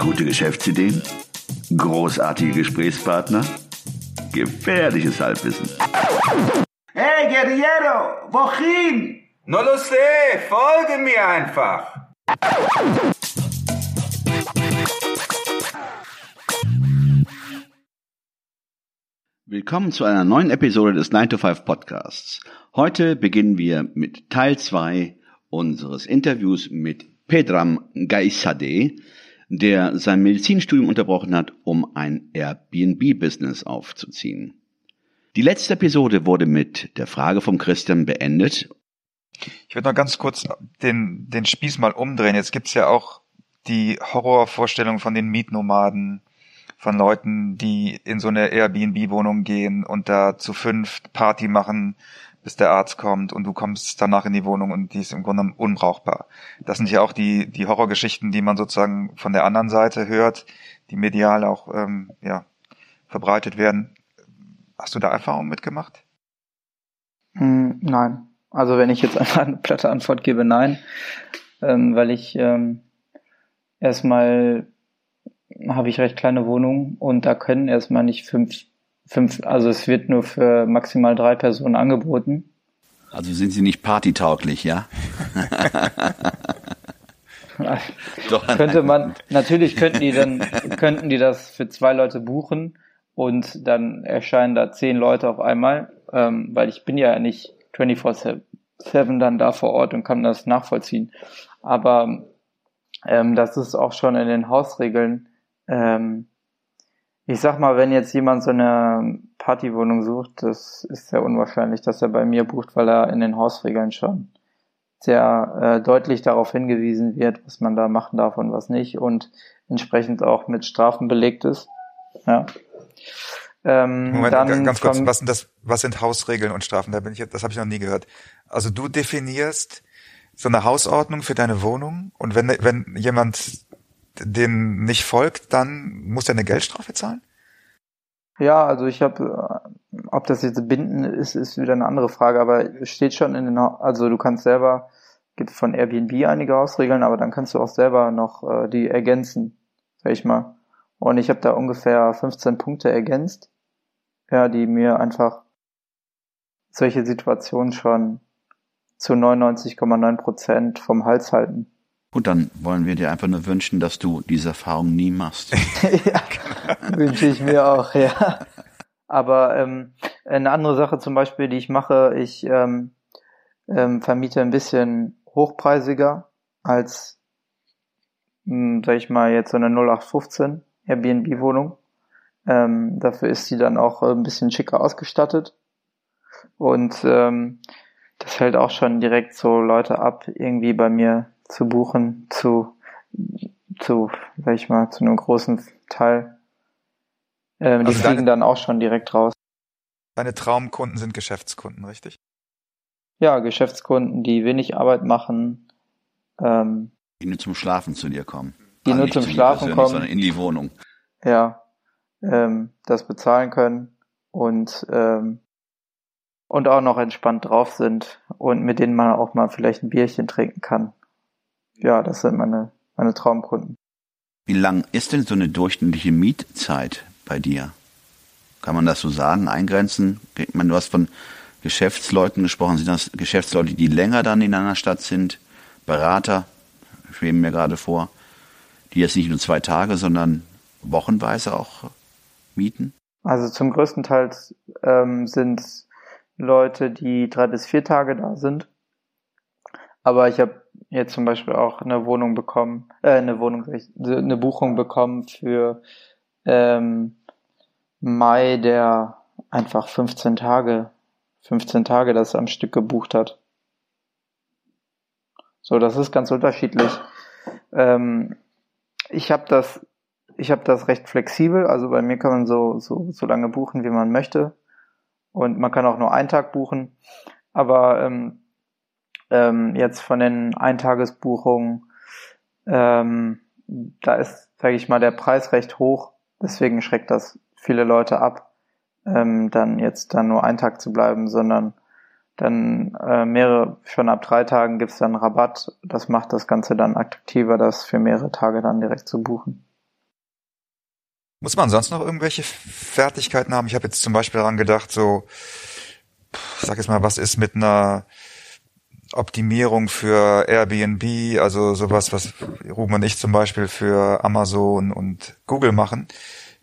Gute Geschäftsideen? Großartige Gesprächspartner? Gefährliches Halbwissen. Hey, Guerriero, wohin? No lo sé, folge mir einfach. Willkommen zu einer neuen Episode des 9 to 5 Podcasts. Heute beginnen wir mit Teil 2 unseres Interviews mit Pedram Gaisade, der sein Medizinstudium unterbrochen hat, um ein Airbnb-Business aufzuziehen. Die letzte Episode wurde mit der Frage vom Christian beendet. Ich würde noch ganz kurz den, den Spieß mal umdrehen. Jetzt gibt's ja auch die Horrorvorstellung von den Mietnomaden, von Leuten, die in so eine Airbnb-Wohnung gehen und da zu fünf Party machen, bis der Arzt kommt und du kommst danach in die Wohnung und die ist im Grunde unbrauchbar. Das sind ja auch die, die Horrorgeschichten, die man sozusagen von der anderen Seite hört, die medial auch ähm, ja, verbreitet werden. Hast du da Erfahrungen mitgemacht? Hm, nein. Also wenn ich jetzt einfach eine platte Antwort gebe, nein. Ähm, weil ich ähm, erstmal habe ich recht kleine Wohnungen und da können erstmal nicht fünf, fünf, also es wird nur für maximal drei Personen angeboten. Also sind sie nicht partytauglich, ja? Doch, könnte man, natürlich könnten die dann, könnten die das für zwei Leute buchen und dann erscheinen da zehn Leute auf einmal, ähm, weil ich bin ja nicht 24-7 dann da vor Ort und kann das nachvollziehen. Aber ähm, das ist auch schon in den Hausregeln ähm, ich sag mal, wenn jetzt jemand so eine Partywohnung sucht, das ist sehr unwahrscheinlich, dass er bei mir bucht, weil er in den Hausregeln schon sehr äh, deutlich darauf hingewiesen wird, was man da machen darf und was nicht und entsprechend auch mit Strafen belegt ist. Ja. Ähm, Moment, dann ganz kurz, was sind das, was sind Hausregeln und Strafen? Da bin ich, das habe ich noch nie gehört. Also du definierst so eine Hausordnung für deine Wohnung und wenn, wenn jemand den nicht folgt, dann muss er eine Geldstrafe zahlen? Ja, also ich habe, äh, ob das jetzt binden ist, ist wieder eine andere Frage, aber steht schon in den, also du kannst selber, gibt von Airbnb einige Ausregeln, aber dann kannst du auch selber noch äh, die ergänzen, sag ich mal. Und ich habe da ungefähr 15 Punkte ergänzt, ja, die mir einfach solche Situationen schon zu 99,9 Prozent vom Hals halten. Gut, dann wollen wir dir einfach nur wünschen, dass du diese Erfahrung nie machst. ja, wünsche ich mir auch, ja. Aber ähm, eine andere Sache zum Beispiel, die ich mache, ich ähm, ähm, vermiete ein bisschen hochpreisiger als, mh, hm, sag ich mal, jetzt so eine 0815 Airbnb-Wohnung. Ähm, dafür ist sie dann auch ein bisschen schicker ausgestattet. Und ähm, das hält auch schon direkt so Leute ab, irgendwie bei mir zu buchen, zu, zu, sag ich mal, zu einem großen Teil. Ähm, also die fliegen deine, dann auch schon direkt raus. Deine Traumkunden sind Geschäftskunden, richtig? Ja, Geschäftskunden, die wenig Arbeit machen. Ähm, die nur zum Schlafen zu dir kommen. Die also nur zum Schlafen kommen. Sondern in die Wohnung. Ja, ähm, das bezahlen können und ähm, und auch noch entspannt drauf sind und mit denen man auch mal vielleicht ein Bierchen trinken kann ja, das sind meine, meine Traumkunden. Wie lang ist denn so eine durchschnittliche Mietzeit bei dir? Kann man das so sagen, eingrenzen? Ich meine, du hast von Geschäftsleuten gesprochen. Sind das Geschäftsleute, die länger dann in einer Stadt sind? Berater, schweben mir gerade vor, die jetzt nicht nur zwei Tage, sondern wochenweise auch mieten? Also zum größten Teil ähm, sind Leute, die drei bis vier Tage da sind. Aber ich habe jetzt zum Beispiel auch eine Wohnung bekommen, äh, eine Wohnung, eine Buchung bekommen für ähm, Mai, der einfach 15 Tage, 15 Tage das am Stück gebucht hat. So, das ist ganz unterschiedlich. Ähm, ich habe das, ich habe das recht flexibel. Also bei mir kann man so so so lange buchen, wie man möchte, und man kann auch nur einen Tag buchen. Aber ähm, ähm, jetzt von den Eintagesbuchungen, ähm, da ist, sage ich mal, der Preis recht hoch. Deswegen schreckt das viele Leute ab, ähm, dann jetzt dann nur einen Tag zu bleiben, sondern dann äh, mehrere, schon ab drei Tagen gibt's dann Rabatt. Das macht das Ganze dann attraktiver, das für mehrere Tage dann direkt zu buchen. Muss man sonst noch irgendwelche Fertigkeiten haben? Ich habe jetzt zum Beispiel daran gedacht, so, sag jetzt mal, was ist mit einer Optimierung für Airbnb, also sowas, was Ruben und ich zum Beispiel für Amazon und Google machen.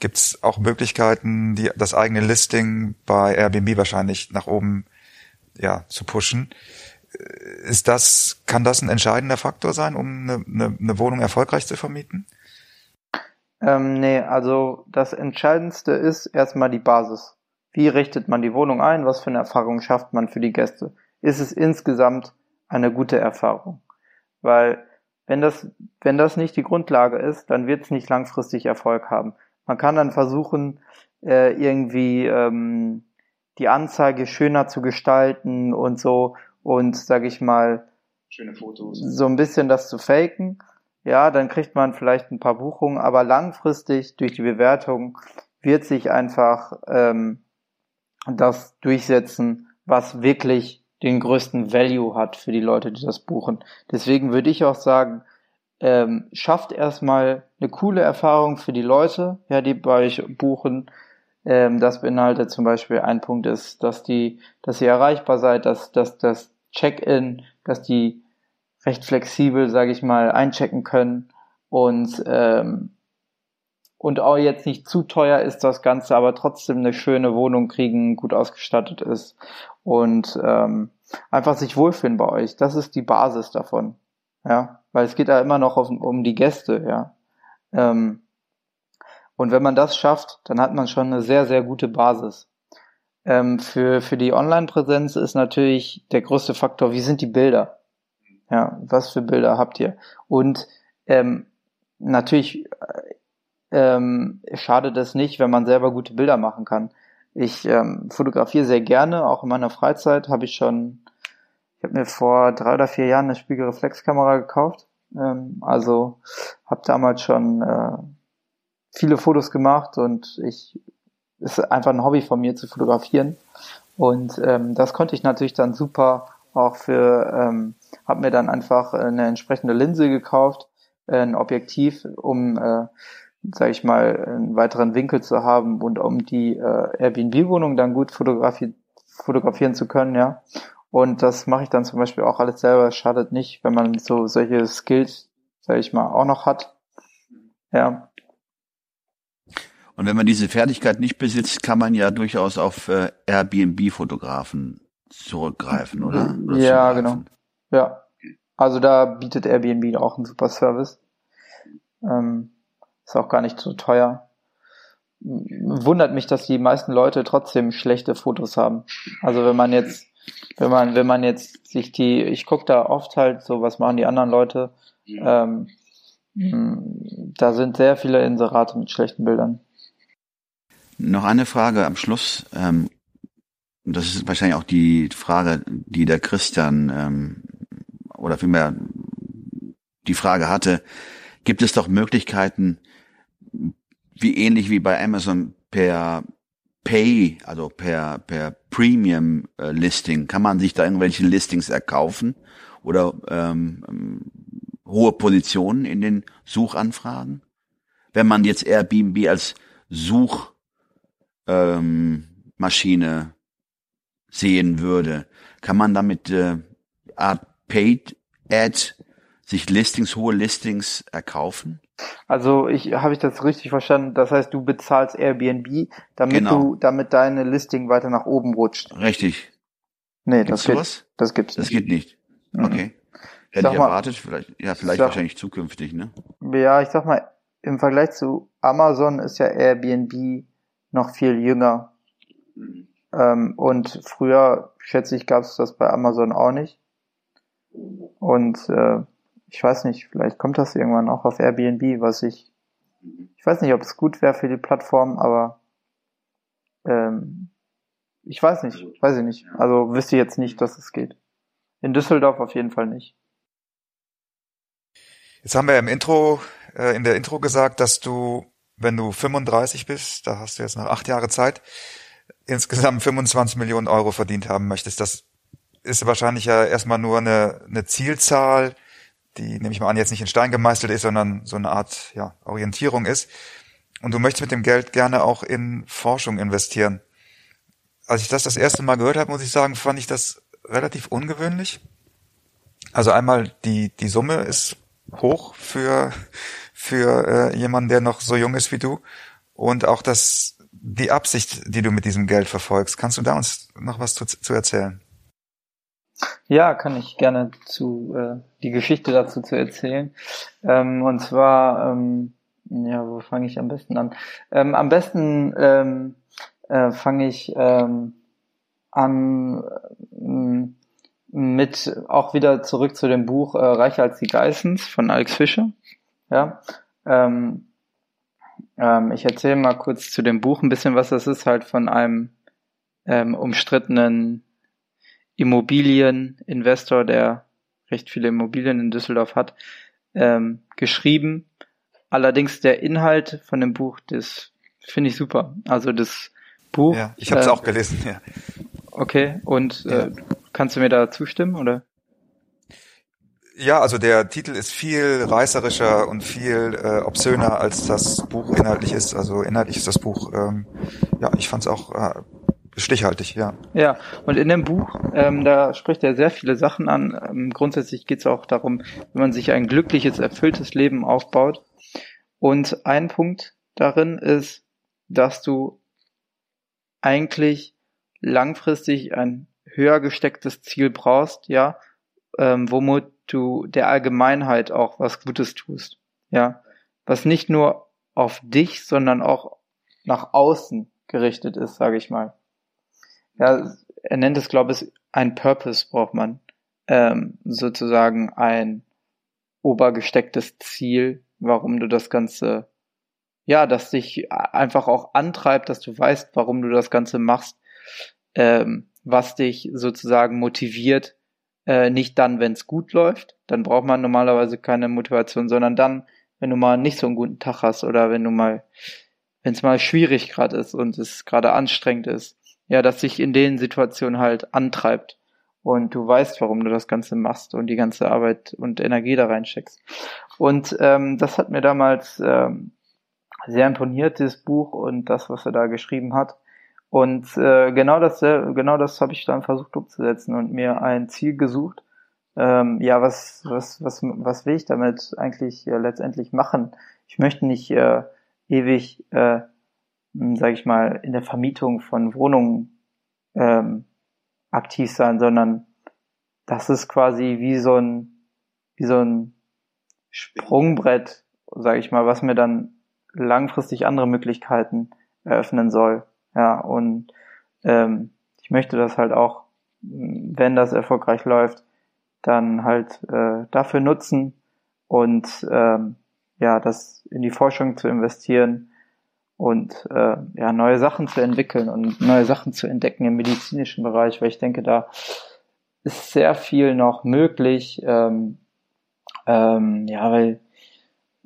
Gibt es auch Möglichkeiten, die, das eigene Listing bei Airbnb wahrscheinlich nach oben ja, zu pushen? Ist das, kann das ein entscheidender Faktor sein, um eine, eine, eine Wohnung erfolgreich zu vermieten? Ähm, nee, also das Entscheidendste ist erstmal die Basis. Wie richtet man die Wohnung ein? Was für eine Erfahrung schafft man für die Gäste? Ist es insgesamt eine gute Erfahrung? Weil wenn das, wenn das nicht die Grundlage ist, dann wird es nicht langfristig Erfolg haben. Man kann dann versuchen, äh, irgendwie ähm, die Anzeige schöner zu gestalten und so und sage ich mal schöne Fotos so ein bisschen das zu faken ja dann kriegt man vielleicht ein paar Buchungen aber langfristig durch die Bewertung wird sich einfach ähm, das durchsetzen was wirklich den größten Value hat für die Leute die das buchen. Deswegen würde ich auch sagen ähm, schafft erstmal eine coole Erfahrung für die Leute ja die bei euch buchen. Ähm, das beinhaltet zum Beispiel ein Punkt ist, dass die, dass ihr erreichbar seid, dass, dass das Check-in, dass die recht flexibel, sage ich mal, einchecken können. Und ähm, und auch jetzt nicht zu teuer ist das Ganze, aber trotzdem eine schöne Wohnung kriegen, gut ausgestattet ist und ähm, einfach sich wohlfühlen bei euch. Das ist die Basis davon, ja, weil es geht da immer noch auf, um die Gäste, ja. Ähm, und wenn man das schafft, dann hat man schon eine sehr, sehr gute Basis. Ähm, für, für die Online-Präsenz ist natürlich der größte Faktor, wie sind die Bilder? Ja, was für Bilder habt ihr? Und ähm, natürlich äh, ähm, schadet es nicht, wenn man selber gute Bilder machen kann. Ich ähm, fotografiere sehr gerne, auch in meiner Freizeit habe ich schon, ich habe mir vor drei oder vier Jahren eine Spiegelreflexkamera gekauft. Ähm, also habe damals schon äh, viele Fotos gemacht und ich ist einfach ein Hobby von mir zu fotografieren und ähm, das konnte ich natürlich dann super auch für ähm, habe mir dann einfach eine entsprechende Linse gekauft ein Objektiv um äh, sage ich mal einen weiteren Winkel zu haben und um die äh, Airbnb-Wohnung dann gut fotografi fotografieren zu können ja und das mache ich dann zum Beispiel auch alles selber schadet nicht wenn man so solche Skills sage ich mal auch noch hat ja und wenn man diese Fertigkeit nicht besitzt, kann man ja durchaus auf äh, Airbnb-Fotografen zurückgreifen, oder? oder ja, genau. Ja. Also da bietet Airbnb auch einen super Service. Ähm, ist auch gar nicht so teuer. Wundert mich, dass die meisten Leute trotzdem schlechte Fotos haben. Also wenn man jetzt, wenn man, wenn man jetzt sich die, ich gucke da oft halt so, was machen die anderen Leute. Ähm, da sind sehr viele Inserate mit schlechten Bildern. Noch eine Frage am Schluss. Ähm, das ist wahrscheinlich auch die Frage, die der Christian ähm, oder vielmehr die Frage hatte. Gibt es doch Möglichkeiten, wie ähnlich wie bei Amazon per Pay, also per per Premium äh, Listing, kann man sich da irgendwelche Listings erkaufen oder ähm, hohe Positionen in den Suchanfragen? Wenn man jetzt Airbnb als Such ähm, sehen würde, kann man damit äh, Art Paid Ad sich Listings, hohe Listings erkaufen? Also ich habe ich das richtig verstanden. Das heißt, du bezahlst Airbnb, damit genau. du, damit deine Listing weiter nach oben rutscht. Richtig. Nee, gibt's das sowas? Geht, das gibt's nicht. Das geht nicht. Mhm. Okay. Hätte ich, ich erwartet, vielleicht, ja, vielleicht sag, wahrscheinlich zukünftig, ne? Ja, ich sag mal, im Vergleich zu Amazon ist ja Airbnb noch viel jünger. Ähm, und früher, schätze ich, gab es das bei Amazon auch nicht. Und äh, ich weiß nicht, vielleicht kommt das irgendwann auch auf Airbnb, was ich. Ich weiß nicht, ob es gut wäre für die Plattform, aber ähm, ich weiß nicht, weiß ich nicht. Also wüsste jetzt nicht, dass es geht. In Düsseldorf auf jeden Fall nicht. Jetzt haben wir im Intro, äh, in der Intro gesagt, dass du wenn du 35 bist, da hast du jetzt noch acht Jahre Zeit, insgesamt 25 Millionen Euro verdient haben möchtest. Das ist wahrscheinlich ja erstmal nur eine, eine Zielzahl, die nehme ich mal an, jetzt nicht in Stein gemeißelt ist, sondern so eine Art ja, Orientierung ist. und du möchtest mit dem Geld gerne auch in Forschung investieren. Als ich das das erste Mal gehört habe, muss ich sagen, fand ich das relativ ungewöhnlich. Also einmal die die Summe ist hoch für für äh, jemanden, der noch so jung ist wie du und auch das die Absicht, die du mit diesem Geld verfolgst. Kannst du da uns noch was zu, zu erzählen? Ja, kann ich gerne zu äh, die Geschichte dazu zu erzählen. Ähm, und zwar, ähm, ja, wo fange ich am besten an? Ähm, am besten ähm, äh, fange ich ähm, an äh, mit auch wieder zurück zu dem Buch äh, Reicher als die Geissens von Alex Fischer. Ja, ähm, ähm, ich erzähle mal kurz zu dem Buch ein bisschen, was das ist, halt von einem ähm, umstrittenen Immobilieninvestor, der recht viele Immobilien in Düsseldorf hat, ähm, geschrieben. Allerdings der Inhalt von dem Buch, das finde ich super. Also das Buch. Ja, ich habe es äh, auch gelesen. Ja. Okay, und äh, kannst du mir da zustimmen oder? Ja, also der Titel ist viel reißerischer und viel äh, obszöner, als das Buch inhaltlich ist. Also inhaltlich ist das Buch, ähm, ja, ich fand es auch äh, stichhaltig, ja. Ja, und in dem Buch, ähm, da spricht er sehr viele Sachen an. Ähm, grundsätzlich geht es auch darum, wenn man sich ein glückliches, erfülltes Leben aufbaut. Und ein Punkt darin ist, dass du eigentlich langfristig ein höher gestecktes Ziel brauchst, ja, ähm, womit du der Allgemeinheit auch was Gutes tust, ja, was nicht nur auf dich, sondern auch nach außen gerichtet ist, sage ich mal. Ja, er nennt es, glaube ich, ein Purpose braucht man, ähm, sozusagen ein obergestecktes Ziel, warum du das Ganze, ja, das dich einfach auch antreibt, dass du weißt, warum du das Ganze machst, ähm, was dich sozusagen motiviert, äh, nicht dann, wenn es gut läuft, dann braucht man normalerweise keine Motivation, sondern dann, wenn du mal nicht so einen guten Tag hast oder wenn du mal, wenn es mal schwierig gerade ist und es gerade anstrengend ist, ja, dass sich in den Situationen halt antreibt und du weißt, warum du das Ganze machst und die ganze Arbeit und Energie da reinsteckst. Und ähm, das hat mir damals ähm, sehr imponiert, dieses Buch und das, was er da geschrieben hat. Und äh, genau das, genau das habe ich dann versucht umzusetzen und mir ein Ziel gesucht. Ähm, ja, was, was, was, was will ich damit eigentlich äh, letztendlich machen? Ich möchte nicht äh, ewig, äh, sage ich mal, in der Vermietung von Wohnungen ähm, aktiv sein, sondern das ist quasi wie so ein, wie so ein Sprungbrett, sage ich mal, was mir dann langfristig andere Möglichkeiten eröffnen soll. Ja, und ähm, ich möchte das halt auch, wenn das erfolgreich läuft, dann halt äh, dafür nutzen und ähm, ja, das in die Forschung zu investieren und äh, ja, neue Sachen zu entwickeln und neue Sachen zu entdecken im medizinischen Bereich, weil ich denke, da ist sehr viel noch möglich. Ähm, ähm, ja, weil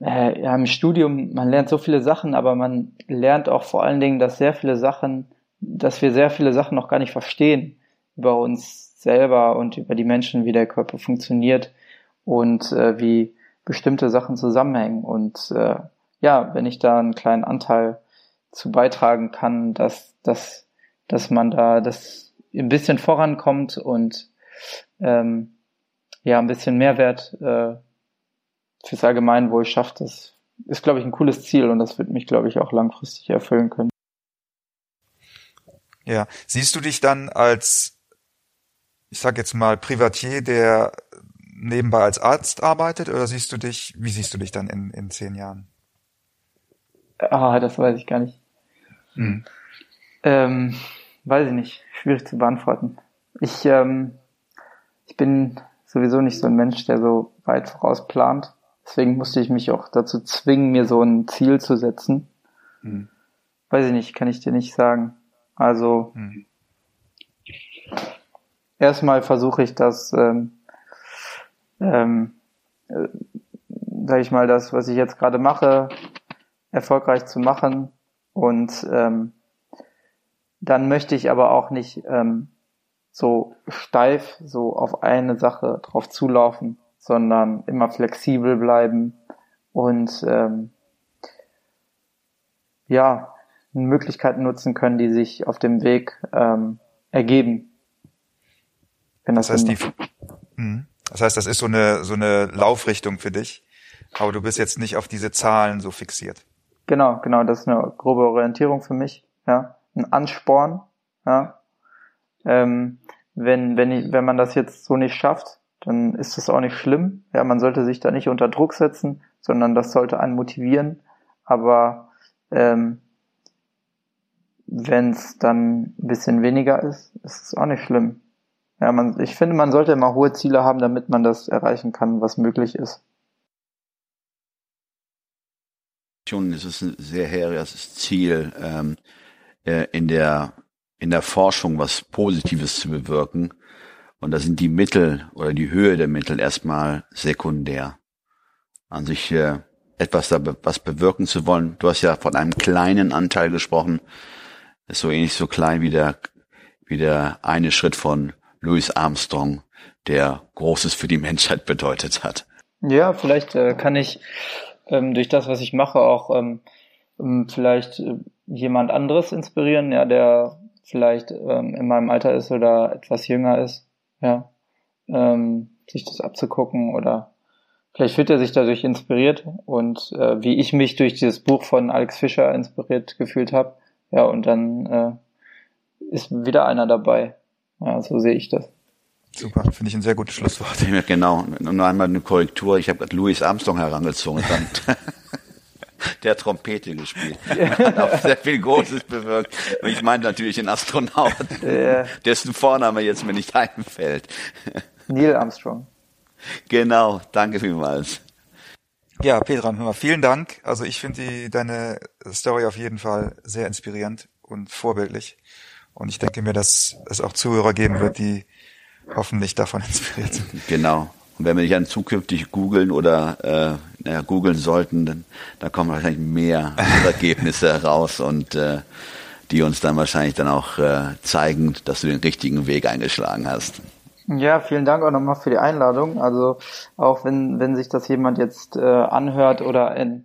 äh, ja, im Studium, man lernt so viele Sachen, aber man lernt auch vor allen Dingen, dass sehr viele Sachen, dass wir sehr viele Sachen noch gar nicht verstehen über uns selber und über die Menschen, wie der Körper funktioniert und äh, wie bestimmte Sachen zusammenhängen. Und äh, ja, wenn ich da einen kleinen Anteil zu beitragen kann, dass, dass, dass man da das ein bisschen vorankommt und ähm, ja, ein bisschen Mehrwert äh, fürs Allgemeinwohl schafft, das ist, glaube ich, ein cooles Ziel und das wird mich, glaube ich, auch langfristig erfüllen können. Ja, siehst du dich dann als, ich sag jetzt mal, Privatier, der nebenbei als Arzt arbeitet, oder siehst du dich, wie siehst du dich dann in, in zehn Jahren? Ah, das weiß ich gar nicht. Hm. Ähm, weiß ich nicht. Schwierig zu beantworten. Ich, ähm, ich bin sowieso nicht so ein Mensch, der so weit voraus plant. Deswegen musste ich mich auch dazu zwingen, mir so ein Ziel zu setzen. Hm. Weiß ich nicht, kann ich dir nicht sagen. Also hm. erstmal versuche ich das, ähm, ähm, äh, sag ich mal, das, was ich jetzt gerade mache, erfolgreich zu machen. Und ähm, dann möchte ich aber auch nicht ähm, so steif so auf eine Sache drauf zulaufen, sondern immer flexibel bleiben und ähm, ja, Möglichkeiten nutzen können, die sich auf dem Weg ähm, ergeben. Wenn das, das heißt, die, hm. das heißt, das ist so eine, so eine Laufrichtung für dich, aber du bist jetzt nicht auf diese Zahlen so fixiert. Genau, genau, das ist eine grobe Orientierung für mich, ja, ein Ansporn, ja. Ähm, wenn, wenn, ich, wenn man das jetzt so nicht schafft, dann ist das auch nicht schlimm. Ja, man sollte sich da nicht unter Druck setzen, sondern das sollte einen motivieren. Aber ähm, wenn es dann ein bisschen weniger ist, ist es auch nicht schlimm. Ja, man, ich finde, man sollte immer hohe Ziele haben, damit man das erreichen kann, was möglich ist. Schon ist es ein sehr hehres Ziel, ähm, äh, in der in der Forschung was Positives zu bewirken. Und da sind die Mittel oder die Höhe der Mittel erstmal sekundär. An sich äh, etwas da was bewirken zu wollen. Du hast ja von einem kleinen Anteil gesprochen. ist so ähnlich so klein wie der, wie der eine Schritt von Louis Armstrong, der Großes für die Menschheit bedeutet hat. Ja, vielleicht äh, kann ich ähm, durch das, was ich mache, auch ähm, ähm vielleicht äh, jemand anderes inspirieren, ja, der vielleicht ähm, in meinem Alter ist oder etwas jünger ist, ja, ähm, sich das abzugucken oder vielleicht wird er sich dadurch inspiriert und äh, wie ich mich durch dieses Buch von Alex Fischer inspiriert gefühlt habe, ja, und dann äh, ist wieder einer dabei. Ja, so sehe ich das. Super, finde ich ein sehr gutes Schlusswort. Genau, nur einmal eine Korrektur. Ich habe Louis Armstrong herangezogen. Dann der Trompete gespielt. Hat auch sehr viel Großes bewirkt. Und ich meine natürlich den Astronauten, dessen Vorname jetzt mir nicht einfällt. Neil Armstrong. Genau, danke vielmals. Ja, hör mal, vielen Dank. Also ich finde deine Story auf jeden Fall sehr inspirierend und vorbildlich. Und ich denke mir, dass es auch Zuhörer geben wird, die hoffentlich davon inspiriert sind. Genau. Und wenn wir dich dann zukünftig googeln oder äh, naja, googeln sollten, dann da kommen wahrscheinlich mehr Ergebnisse heraus und äh, die uns dann wahrscheinlich dann auch äh, zeigen, dass du den richtigen Weg eingeschlagen hast. Ja, vielen Dank auch nochmal für die Einladung. Also auch wenn, wenn sich das jemand jetzt äh, anhört oder in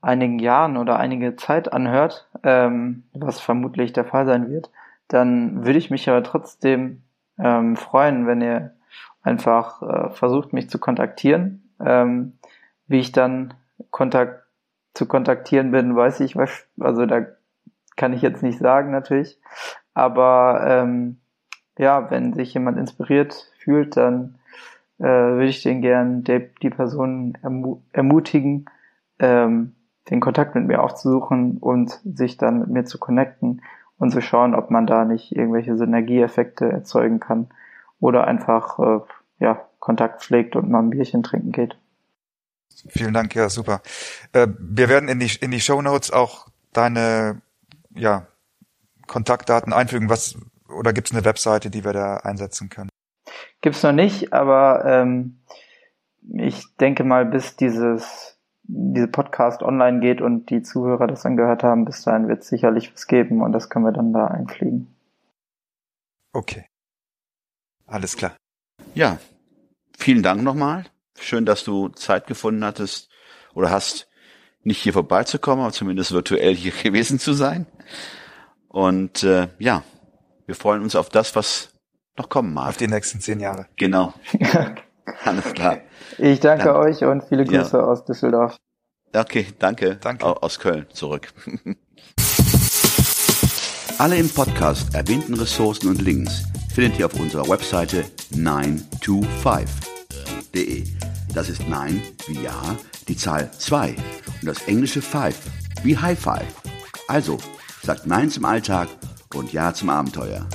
einigen Jahren oder einige Zeit anhört, ähm, was vermutlich der Fall sein wird, dann würde ich mich aber trotzdem ähm, freuen, wenn ihr einfach äh, versucht, mich zu kontaktieren. Ähm, wie ich dann kontakt zu kontaktieren bin, weiß ich, also da kann ich jetzt nicht sagen natürlich. Aber ähm, ja, wenn sich jemand inspiriert fühlt, dann äh, würde ich den gern die, die Person ermu ermutigen, ähm, den Kontakt mit mir aufzusuchen und sich dann mit mir zu connecten und zu schauen, ob man da nicht irgendwelche Synergieeffekte erzeugen kann oder einfach äh, ja, Kontakt pflegt und mal ein Bierchen trinken geht. Vielen Dank, ja, super. Äh, wir werden in die, in die Show Notes auch deine ja, Kontaktdaten einfügen. Was oder gibt es eine Webseite, die wir da einsetzen können? Gibt's noch nicht, aber ähm, ich denke mal, bis dieses diese Podcast online geht und die Zuhörer das dann gehört haben, bis dahin wird es sicherlich was geben und das können wir dann da einfliegen. Okay. Alles klar. Ja, vielen Dank nochmal. Schön, dass du Zeit gefunden hattest oder hast, nicht hier vorbeizukommen, aber zumindest virtuell hier gewesen zu sein. Und äh, ja, wir freuen uns auf das, was noch kommen mag. Auf die nächsten zehn Jahre. Genau. Alles klar. Ich danke Dann, euch und viele Grüße ja. aus Düsseldorf. Okay, danke. Danke. Aus Köln zurück. Alle im Podcast erwähnten Ressourcen und Links findet ihr auf unserer Webseite 925.de. Das ist 9 wie Ja, die Zahl 2 und das englische 5 wie High Five. Also, sagt Nein zum Alltag und Ja zum Abenteuer.